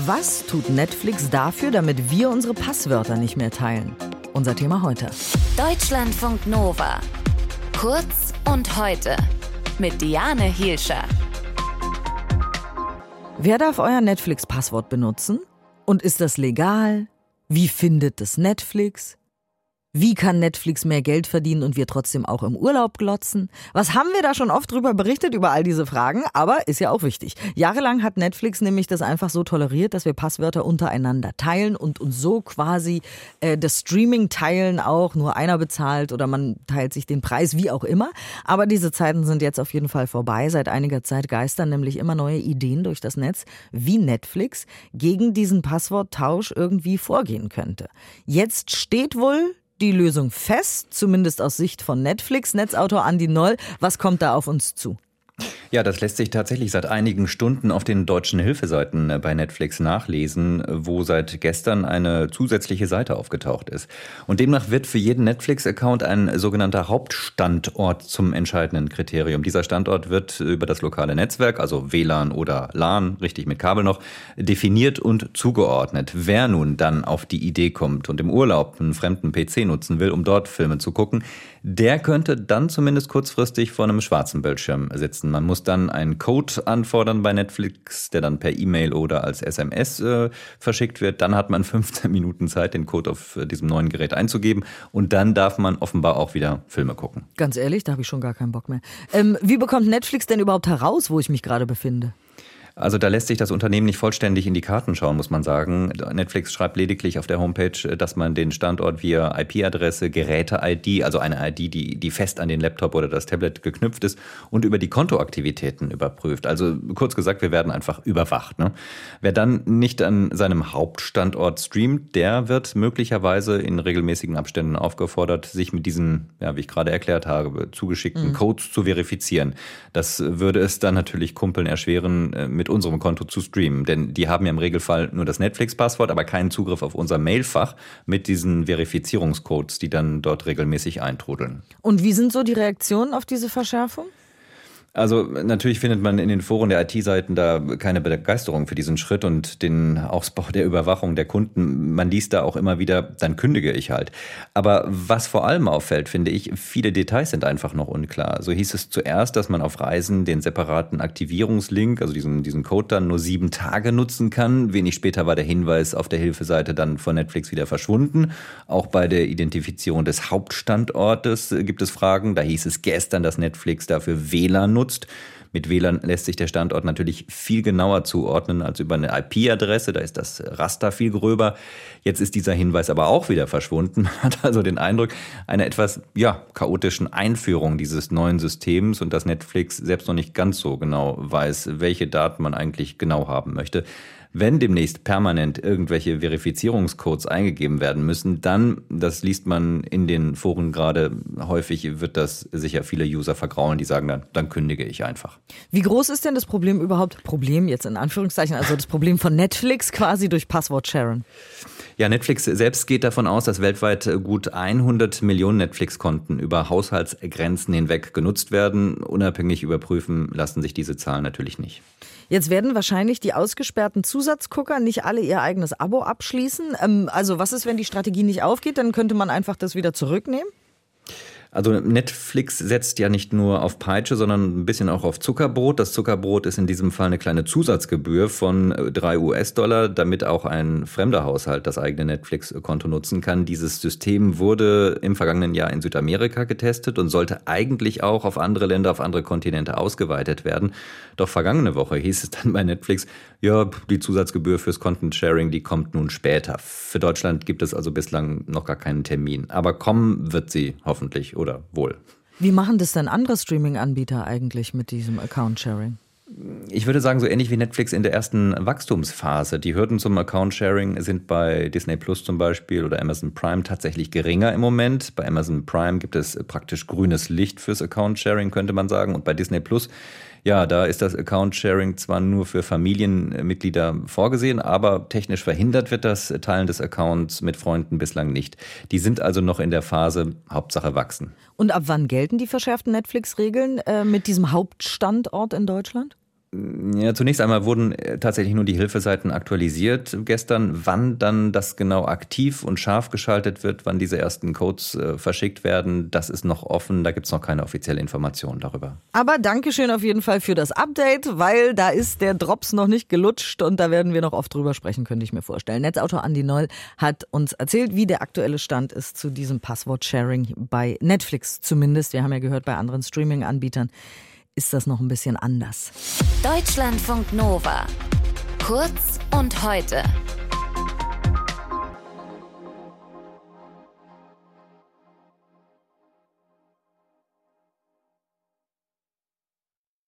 Was tut Netflix dafür, damit wir unsere Passwörter nicht mehr teilen? Unser Thema heute. Deutschlandfunk Nova. Kurz und heute. Mit Diane Hielscher. Wer darf euer Netflix-Passwort benutzen? Und ist das legal? Wie findet es Netflix? Wie kann Netflix mehr Geld verdienen und wir trotzdem auch im Urlaub glotzen? Was haben wir da schon oft drüber berichtet, über all diese Fragen? Aber ist ja auch wichtig. Jahrelang hat Netflix nämlich das einfach so toleriert, dass wir Passwörter untereinander teilen und uns so quasi äh, das Streaming teilen auch. Nur einer bezahlt oder man teilt sich den Preis, wie auch immer. Aber diese Zeiten sind jetzt auf jeden Fall vorbei. Seit einiger Zeit geistern nämlich immer neue Ideen durch das Netz, wie Netflix gegen diesen Passworttausch irgendwie vorgehen könnte. Jetzt steht wohl die Lösung fest, zumindest aus Sicht von Netflix. Netzautor Andy Noll, was kommt da auf uns zu? Ja, das lässt sich tatsächlich seit einigen Stunden auf den deutschen Hilfeseiten äh, bei Netflix nachlesen, wo seit gestern eine zusätzliche Seite aufgetaucht ist. Und demnach wird für jeden Netflix-Account ein sogenannter Hauptstandort zum entscheidenden Kriterium. Dieser Standort wird über das lokale Netzwerk, also WLAN oder LAN, richtig mit Kabel noch, definiert und zugeordnet. Wer nun dann auf die Idee kommt und im Urlaub einen fremden PC nutzen will, um dort Filme zu gucken, der könnte dann zumindest kurzfristig vor einem schwarzen Bildschirm sitzen. Man muss dann einen Code anfordern bei Netflix, der dann per E-Mail oder als SMS äh, verschickt wird. Dann hat man 15 Minuten Zeit, den Code auf äh, diesem neuen Gerät einzugeben. Und dann darf man offenbar auch wieder Filme gucken. Ganz ehrlich, da habe ich schon gar keinen Bock mehr. Ähm, wie bekommt Netflix denn überhaupt heraus, wo ich mich gerade befinde? Also da lässt sich das Unternehmen nicht vollständig in die Karten schauen, muss man sagen. Netflix schreibt lediglich auf der Homepage, dass man den Standort via IP-Adresse, Geräte-ID, also eine ID, die, die fest an den Laptop oder das Tablet geknüpft ist, und über die Kontoaktivitäten überprüft. Also kurz gesagt, wir werden einfach überwacht. Ne? Wer dann nicht an seinem Hauptstandort streamt, der wird möglicherweise in regelmäßigen Abständen aufgefordert, sich mit diesen, ja, wie ich gerade erklärt habe, zugeschickten mhm. Codes zu verifizieren. Das würde es dann natürlich Kumpeln erschweren, äh, mit mit unserem Konto zu streamen. Denn die haben ja im Regelfall nur das Netflix-Passwort, aber keinen Zugriff auf unser Mailfach mit diesen Verifizierungscodes, die dann dort regelmäßig eintrudeln. Und wie sind so die Reaktionen auf diese Verschärfung? Also natürlich findet man in den Foren der IT-Seiten da keine Begeisterung für diesen Schritt und den Ausbau der Überwachung der Kunden. Man liest da auch immer wieder, dann kündige ich halt. Aber was vor allem auffällt, finde ich, viele Details sind einfach noch unklar. So hieß es zuerst, dass man auf Reisen den separaten Aktivierungslink, also diesen, diesen Code dann nur sieben Tage nutzen kann. Wenig später war der Hinweis auf der Hilfeseite dann von Netflix wieder verschwunden. Auch bei der Identifizierung des Hauptstandortes gibt es Fragen. Da hieß es gestern, dass Netflix dafür WLAN nutzt nutzt. Mit WLAN lässt sich der Standort natürlich viel genauer zuordnen als über eine IP-Adresse. Da ist das Raster viel gröber. Jetzt ist dieser Hinweis aber auch wieder verschwunden. Man hat also den Eindruck einer etwas ja, chaotischen Einführung dieses neuen Systems und dass Netflix selbst noch nicht ganz so genau weiß, welche Daten man eigentlich genau haben möchte. Wenn demnächst permanent irgendwelche Verifizierungscodes eingegeben werden müssen, dann, das liest man in den Foren gerade häufig, wird das sicher viele User vergraulen, die sagen dann, dann kündige ich einfach. Wie groß ist denn das Problem überhaupt? Problem jetzt in Anführungszeichen, also das Problem von Netflix quasi durch Passwort-Sharing? Ja, Netflix selbst geht davon aus, dass weltweit gut 100 Millionen Netflix-Konten über Haushaltsgrenzen hinweg genutzt werden. Unabhängig überprüfen lassen sich diese Zahlen natürlich nicht. Jetzt werden wahrscheinlich die ausgesperrten Zusatzgucker nicht alle ihr eigenes Abo abschließen. Ähm, also was ist, wenn die Strategie nicht aufgeht? Dann könnte man einfach das wieder zurücknehmen? Also Netflix setzt ja nicht nur auf Peitsche, sondern ein bisschen auch auf Zuckerbrot. Das Zuckerbrot ist in diesem Fall eine kleine Zusatzgebühr von drei US-Dollar, damit auch ein fremder Haushalt das eigene Netflix-Konto nutzen kann. Dieses System wurde im vergangenen Jahr in Südamerika getestet und sollte eigentlich auch auf andere Länder, auf andere Kontinente ausgeweitet werden. Doch vergangene Woche hieß es dann bei Netflix, ja, die Zusatzgebühr fürs Content Sharing, die kommt nun später. Für Deutschland gibt es also bislang noch gar keinen Termin. Aber kommen wird sie hoffentlich, oder? Oder wohl. Wie machen das denn andere Streaming-Anbieter eigentlich mit diesem Account-Sharing? Ich würde sagen, so ähnlich wie Netflix in der ersten Wachstumsphase. Die Hürden zum Account-Sharing sind bei Disney Plus zum Beispiel oder Amazon Prime tatsächlich geringer im Moment. Bei Amazon Prime gibt es praktisch grünes Licht fürs Account-Sharing, könnte man sagen. Und bei Disney Plus ja, da ist das Account-Sharing zwar nur für Familienmitglieder vorgesehen, aber technisch verhindert wird das Teilen des Accounts mit Freunden bislang nicht. Die sind also noch in der Phase Hauptsache wachsen. Und ab wann gelten die verschärften Netflix-Regeln äh, mit diesem Hauptstandort in Deutschland? Ja, zunächst einmal wurden äh, tatsächlich nur die Hilfeseiten aktualisiert gestern. Wann dann das genau aktiv und scharf geschaltet wird, wann diese ersten Codes äh, verschickt werden, das ist noch offen. Da gibt es noch keine offizielle Information darüber. Aber Dankeschön auf jeden Fall für das Update, weil da ist der Drops noch nicht gelutscht und da werden wir noch oft drüber sprechen, könnte ich mir vorstellen. Netzautor Andi Noll hat uns erzählt, wie der aktuelle Stand ist zu diesem Passwort-Sharing bei Netflix zumindest. Wir haben ja gehört, bei anderen Streaming-Anbietern ist das noch ein bisschen anders. Deutschlandfunk Nova. Kurz und heute.